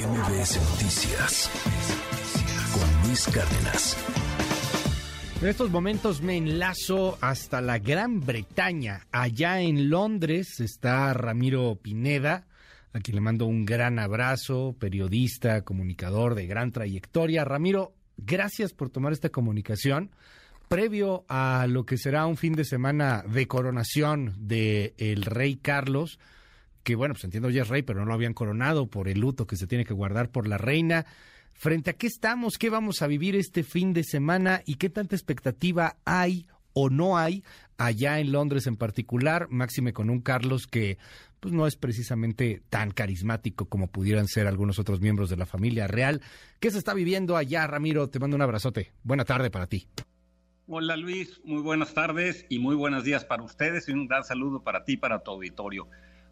MBS Noticias con Luis Cárdenas. En estos momentos me enlazo hasta la Gran Bretaña. Allá en Londres está Ramiro Pineda, a quien le mando un gran abrazo, periodista, comunicador de gran trayectoria. Ramiro, gracias por tomar esta comunicación. Previo a lo que será un fin de semana de coronación del el rey Carlos, que bueno, pues entiendo ya es rey, pero no lo habían coronado por el luto que se tiene que guardar por la reina. ¿Frente a qué estamos? ¿Qué vamos a vivir este fin de semana? ¿Y qué tanta expectativa hay o no hay allá en Londres en particular? Máxime con un Carlos que pues no es precisamente tan carismático como pudieran ser algunos otros miembros de la familia real. ¿Qué se está viviendo allá, Ramiro? Te mando un abrazote. Buena tarde para ti. Hola Luis, muy buenas tardes y muy buenos días para ustedes y un gran saludo para ti para tu auditorio.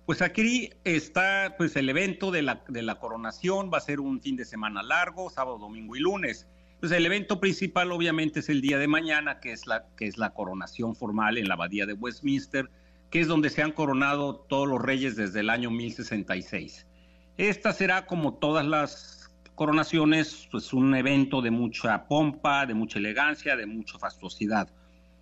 Pues aquí está pues el evento de la, de la coronación, va a ser un fin de semana largo, sábado, domingo y lunes. Pues el evento principal obviamente es el día de mañana, que es la, que es la coronación formal en la abadía de Westminster, que es donde se han coronado todos los reyes desde el año 1066. Esta será como todas las coronaciones, pues un evento de mucha pompa, de mucha elegancia, de mucha fastuosidad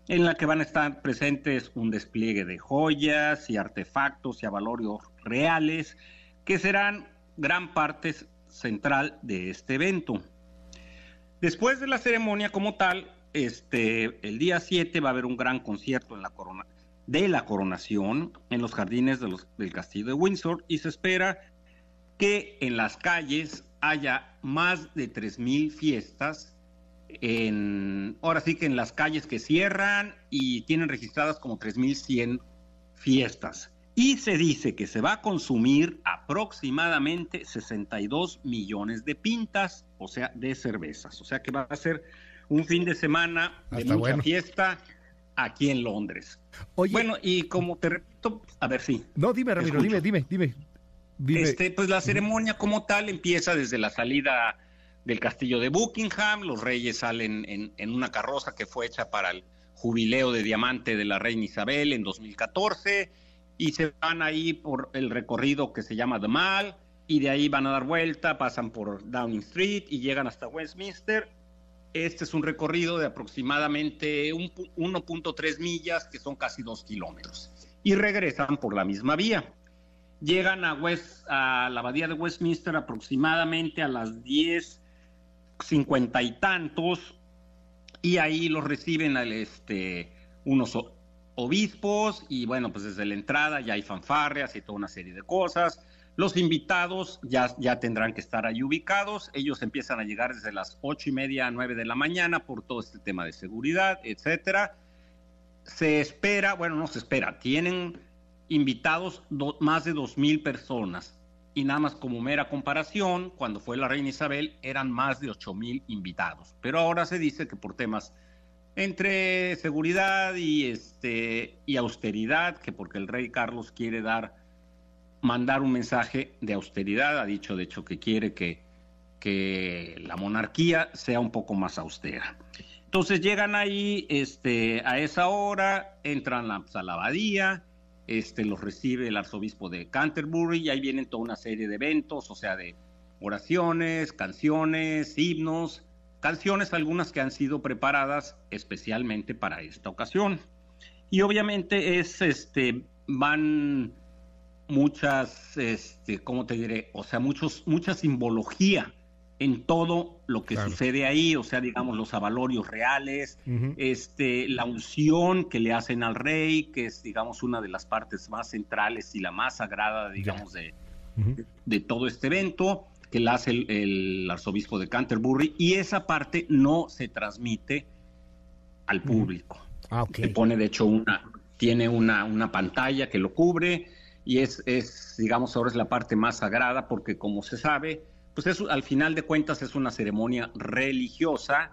en la que van a estar presentes un despliegue de joyas y artefactos y avalorios reales, que serán gran parte central de este evento. Después de la ceremonia como tal, este, el día 7 va a haber un gran concierto en la corona, de la coronación en los jardines del castillo de Windsor y se espera que en las calles haya más de 3.000 fiestas en, ahora sí que en las calles que cierran y tienen registradas como 3.100 fiestas. Y se dice que se va a consumir aproximadamente 62 millones de pintas, o sea, de cervezas. O sea que va a ser un fin de semana de mucha fiesta aquí en Londres. bueno, y como te repito, a ver si. no, dime, Ramiro, dime, dime, dime, dime. Este, pues la ceremonia como tal empieza desde la salida del castillo de Buckingham. Los reyes salen en, una carroza que fue hecha para el jubileo de diamante de la reina Isabel en 2014 y se van ahí por el recorrido que se llama The Mall y de ahí van a dar vuelta, pasan por Downing Street y llegan hasta Westminster. Este es un recorrido de aproximadamente 1.3 millas, que son casi 2 kilómetros, y regresan por la misma vía. Llegan a, West, a la abadía de Westminster aproximadamente a las 10 cincuenta y tantos, y ahí los reciben al, este, unos obispos, y bueno, pues desde la entrada ya hay fanfarrias y toda una serie de cosas. Los invitados ya, ya tendrán que estar ahí ubicados. Ellos empiezan a llegar desde las ocho y media a nueve de la mañana por todo este tema de seguridad, etcétera. Se espera, bueno, no se espera, tienen invitados más de dos mil personas y nada más como mera comparación, cuando fue la reina Isabel eran más de 8 mil invitados, pero ahora se dice que por temas entre seguridad y este y austeridad, que porque el rey Carlos quiere dar mandar un mensaje de austeridad, ha dicho de hecho que quiere que, que la monarquía sea un poco más austera. Entonces llegan ahí este, a esa hora, entran a la abadía, este, los recibe el arzobispo de Canterbury y ahí vienen toda una serie de eventos, o sea, de oraciones, canciones, himnos, canciones algunas que han sido preparadas especialmente para esta ocasión. Y obviamente es, este, van muchas, este, ¿cómo te diré? O sea, muchos, mucha simbología en todo lo que sucede ahí, o sea, digamos, los avalorios reales, este, la unción que le hacen al rey, que es, digamos, una de las partes más centrales y la más sagrada, digamos, de, de, todo este evento, que la hace el, arzobispo de Canterbury, y esa parte no se transmite al público. Ah, Se pone, de hecho, una, tiene una, una pantalla que lo cubre, y es, es, digamos, ahora es la parte más sagrada, porque como se sabe, pues eso, al final de cuentas es una ceremonia religiosa,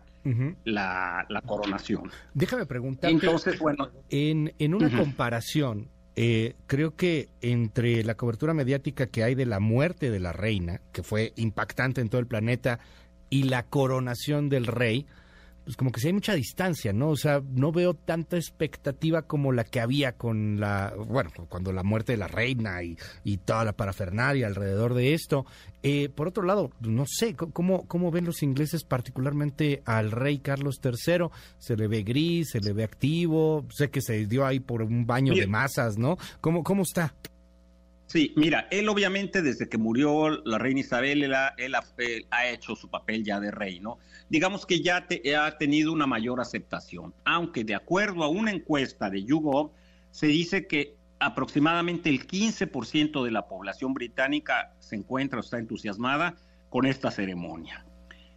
la, coronación. Déjame preguntar. Entonces, bueno. En, en una comparación, eh, creo que entre la cobertura mediática que hay de la muerte de la reina, que fue impactante en todo el planeta, y la coronación del rey, pues como que sí hay mucha distancia, ¿no? O sea, no veo tanta expectativa como la que había con la, bueno, cuando la muerte de la reina y, y toda la parafernalia alrededor de esto. Eh, por otro lado, no sé, ¿cómo, ¿cómo ven los ingleses particularmente al rey Carlos III? Se le ve gris, se le ve activo, sé que se dio ahí por un baño de masas, ¿no? ¿Cómo, cómo está? Sí, mira, él obviamente desde que murió la reina Isabel, él ha, hecho su papel ya de rey, ¿no? Digamos que ya ha tenido una mayor aceptación, aunque de acuerdo a una encuesta de YouGov, se dice que aproximadamente el 15% de la población británica se encuentra o está entusiasmada con esta ceremonia.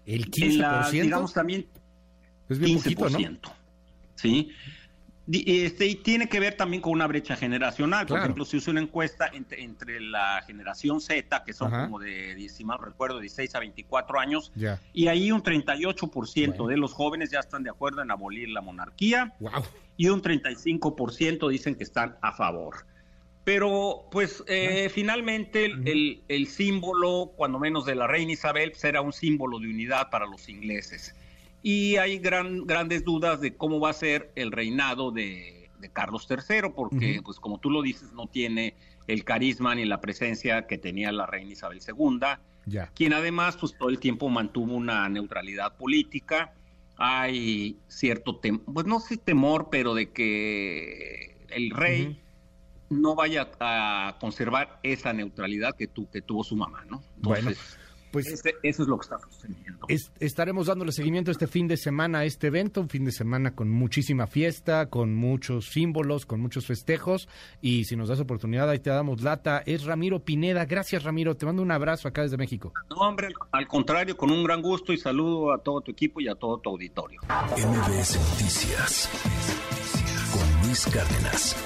¿El 15%? digamos también... Es bien 15%, poquito, ¿no? Sí. Este, y tiene que ver también con una brecha generacional. Por ejemplo, si usa una encuesta entre, la generación Z, que son como de, si mal recuerdo, 16 a 24 años, y ahí un 38% de los jóvenes ya están de acuerdo en abolir la monarquía, y un 35% dicen que están a favor. Pero, pues, eh, finalmente el, el, símbolo, cuando menos de la reina Isabel, será pues, un símbolo de unidad para los ingleses y hay gran, grandes dudas de cómo va a ser el reinado de, Carlos III, porque, pues como tú lo dices, no tiene el carisma ni la presencia que tenía la reina Isabel II, quien además, pues todo el tiempo mantuvo una neutralidad política. Hay cierto temor, pues no sé temor, pero de que el rey no vaya a conservar esa neutralidad que, tu, que tuvo su mamá, ¿no? bueno pues este, eso es lo que está sucediendo. estaremos dándole seguimiento este fin de semana a este evento, un fin de semana con muchísima fiesta, con muchos símbolos, con muchos festejos. Y si nos das oportunidad, ahí te damos lata. Es Ramiro Pineda. Gracias, Ramiro. Te mando un abrazo acá desde México. No, hombre, al contrario, con un gran gusto y saludo a todo tu equipo y a todo tu auditorio. MBS Noticias con Luis Cárdenas.